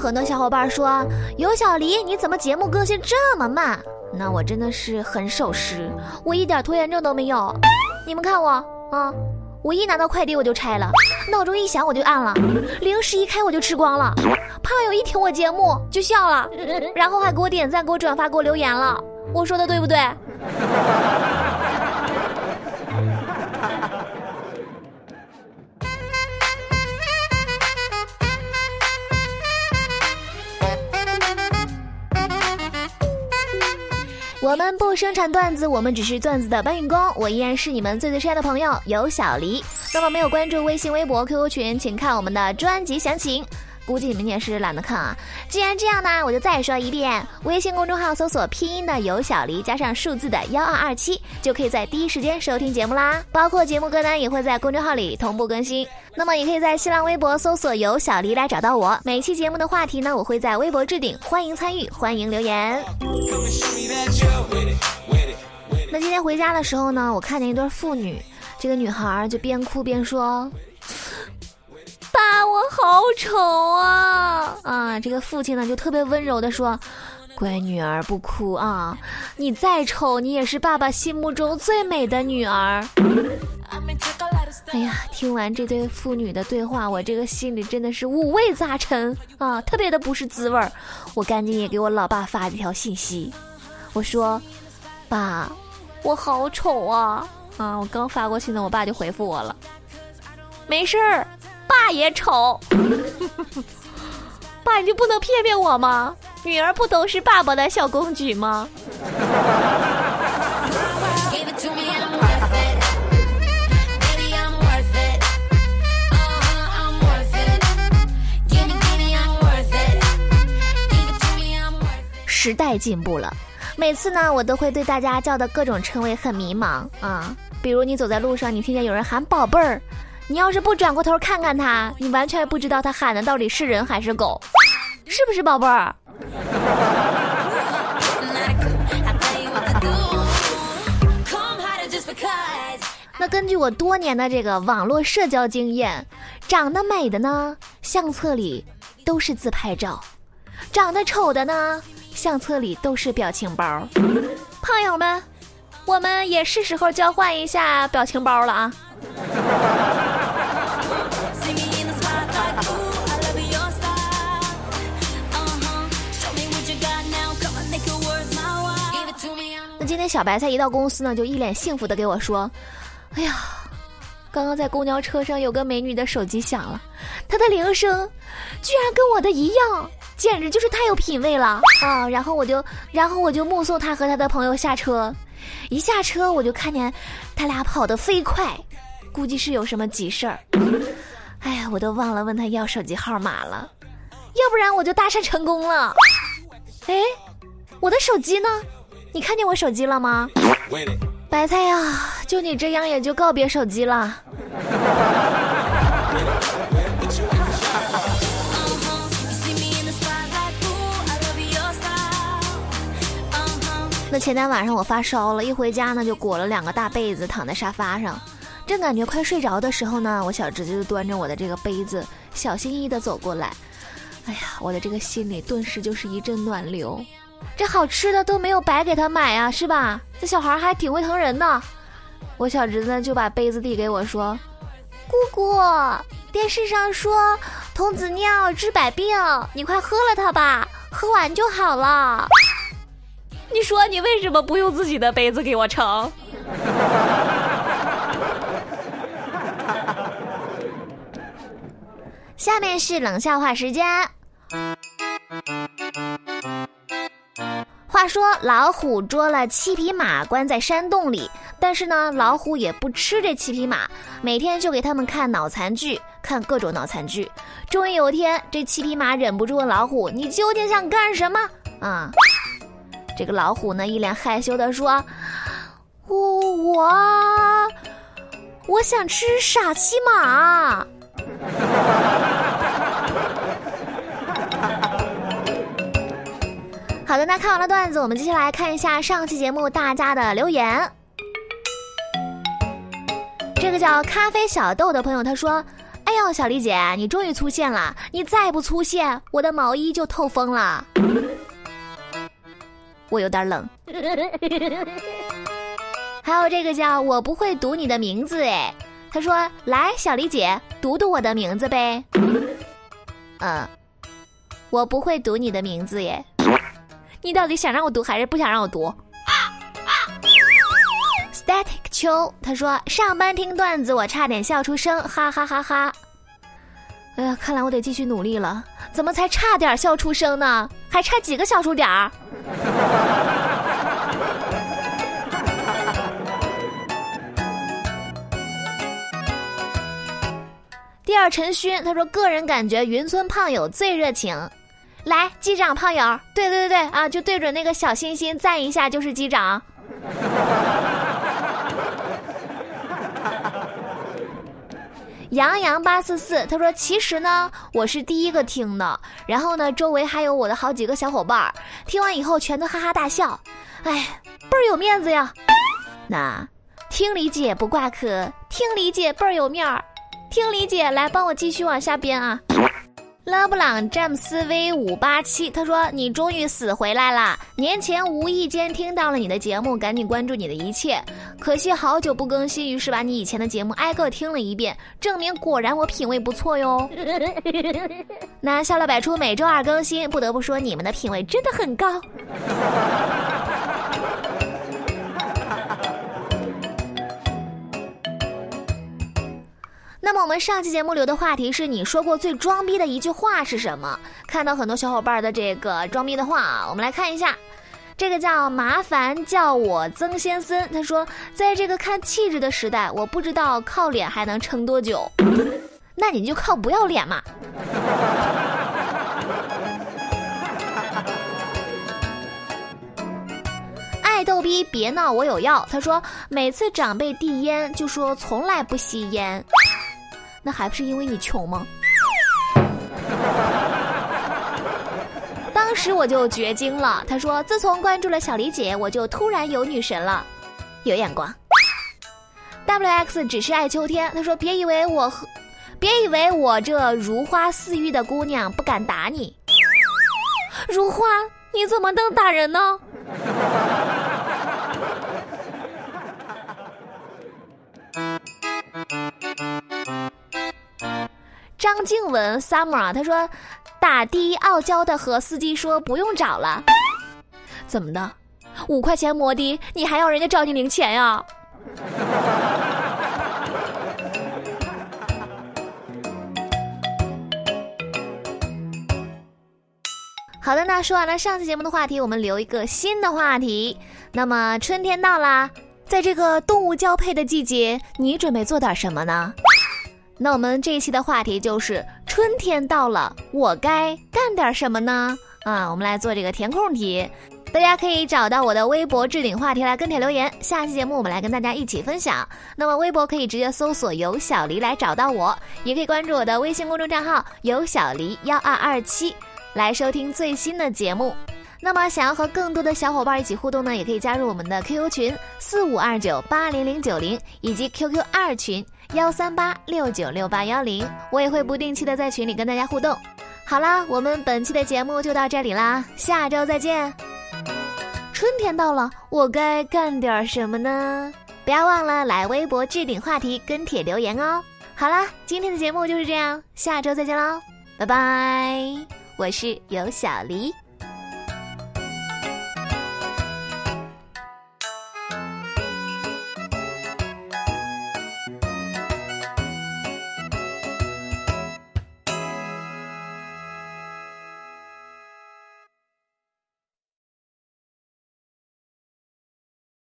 很多小伙伴说：“有小黎，你怎么节目更新这么慢？”那我真的是很守时，我一点拖延症都没有。你们看我啊，我一拿到快递我就拆了，闹钟一响我就按了，零食一开我就吃光了，胖友一听我节目就笑了，然后还给我点赞、给我转发、给我留言了。我说的对不对？我们不生产段子，我们只是段子的搬运工。我依然是你们最最亲爱的朋友，有小黎。那么没有关注微信、微博、QQ 群，请看我们的专辑详情。估计你们也是懒得看啊。既然这样呢，我就再说一遍：微信公众号搜索拼音的有小黎加上数字的幺二二七，就可以在第一时间收听节目啦。包括节目歌单也会在公众号里同步更新。那么也可以在新浪微博搜索有小黎来找到我。每期节目的话题呢，我会在微博置顶，欢迎参与，欢迎留言。那今天回家的时候呢，我看见一对父女，这个女孩就边哭边说：“我好丑啊！”啊，这个父亲呢就特别温柔的说：“乖女儿，不哭啊，你再丑，你也是爸爸心目中最美的女儿。”哎呀，听完这对父女的对话，我这个心里真的是五味杂陈啊，特别的不是滋味儿。我赶紧也给我老爸发了一条信息，我说：“爸，我好丑啊！”啊，我刚发过去呢，我爸就回复我了：“没事儿，爸也丑。”爸，你就不能骗骗我吗？女儿不都是爸爸的小公举吗？时代进步了，每次呢，我都会对大家叫的各种称谓很迷茫啊。比如你走在路上，你听见有人喊宝贝儿，你要是不转过头看看他，你完全不知道他喊的到底是人还是狗，是不是宝贝儿？那根据我多年的这个网络社交经验，长得美的呢，相册里都是自拍照；长得丑的呢。相册里都是表情包，胖友们，我们也是时候交换一下表情包了啊！天小白菜一到公司呢，就一脸幸福的给我说：“哎呀，刚刚在公交车上有个美女的手机响了，她的铃声居然跟我的一样。”简直就是太有品位了啊！然后我就，然后我就目送他和他的朋友下车，一下车我就看见他俩跑得飞快，估计是有什么急事儿。哎呀，我都忘了问他要手机号码了，要不然我就搭讪成功了。哎，我的手机呢？你看见我手机了吗？白菜呀，就你这样也就告别手机了。那前天晚上我发烧了，一回家呢就裹了两个大被子躺在沙发上，正感觉快睡着的时候呢，我小侄子就端着我的这个杯子，小心翼翼的走过来。哎呀，我的这个心里顿时就是一阵暖流。这好吃的都没有白给他买啊，是吧？这小孩还挺会疼人的。我小侄子就把杯子递给我说：“姑姑，电视上说童子尿治百病，你快喝了它吧，喝完就好了。”你说你为什么不用自己的杯子给我盛？下面是冷笑话时间。话说老虎捉了七匹马，关在山洞里，但是呢，老虎也不吃这七匹马，每天就给他们看脑残剧，看各种脑残剧。终于有一天，这七匹马忍不住问老虎：“你究竟想干什么？”啊。这个老虎呢，一脸害羞的说：“我我我想吃傻七马。”好的，那看完了段子，我们接下来看一下上期节目大家的留言。这个叫咖啡小豆的朋友他说：“哎呦，小李姐，你终于出现了！你再不出现，我的毛衣就透风了。我有点冷。还有这个叫我不会读你的名字哎，他说来，小李姐读读我的名字呗。嗯，我不会读你的名字耶。你到底想让我读还是不想让我读？Static 秋，他说上班听段子，我差点笑出声，哈哈哈哈。哎呀，看来我得继续努力了。怎么才差点笑出声呢？还差几个小数点儿？第二陈勋，他说个人感觉云村胖友最热情。来，机长胖友，对对对对啊，就对准那个小心心赞一下就是机长。杨洋八四四，他说其实呢，我是第一个听的，然后呢，周围还有我的好几个小伙伴儿，听完以后全都哈哈大笑，哎，倍儿有面子呀。那听理解不挂科，听理解倍儿有面儿，听理解来帮我继续往下编啊。勒布朗詹姆斯 V 五八七，他说：“你终于死回来啦！年前无意间听到了你的节目，赶紧关注你的一切。可惜好久不更新，于是把你以前的节目挨个听了一遍，证明果然我品味不错哟。那笑料百出，每周二更新，不得不说你们的品味真的很高。”那么我们上期节目留的话题是你说过最装逼的一句话是什么？看到很多小伙伴的这个装逼的话啊，我们来看一下。这个叫麻烦叫我曾先生，他说，在这个看气质的时代，我不知道靠脸还能撑多久。那你就靠不要脸嘛。爱逗逼别闹，我有药。他说，每次长辈递烟，就说从来不吸烟。那还不是因为你穷吗？当时我就绝经了。他说：“自从关注了小李姐，我就突然有女神了，有眼光。” W X 只是爱秋天。他说：“别以为我和，别以为我这如花似玉的姑娘不敢打你。如花，你怎么能打人呢？”张静文 summer，他说打的傲娇的和司机说不用找了，怎么的？五块钱摩的，你还要人家找你零钱呀？好的，那说完了上期节目的话题，我们留一个新的话题。那么春天到啦，在这个动物交配的季节，你准备做点什么呢？那我们这一期的话题就是春天到了，我该干点什么呢？啊，我们来做这个填空题，大家可以找到我的微博置顶话题来跟帖留言。下期节目我们来跟大家一起分享。那么微博可以直接搜索“有小黎”来找到我，也可以关注我的微信公众账号“有小黎幺二二七”来收听最新的节目。那么想要和更多的小伙伴一起互动呢，也可以加入我们的 QQ 群四五二九八零零九零以及 QQ 二群。幺三八六九六八幺零，我也会不定期的在群里跟大家互动。好啦，我们本期的节目就到这里啦，下周再见。春天到了，我该干点什么呢？不要忘了来微博置顶话题跟帖留言哦。好啦，今天的节目就是这样，下周再见喽，拜拜。我是有小黎。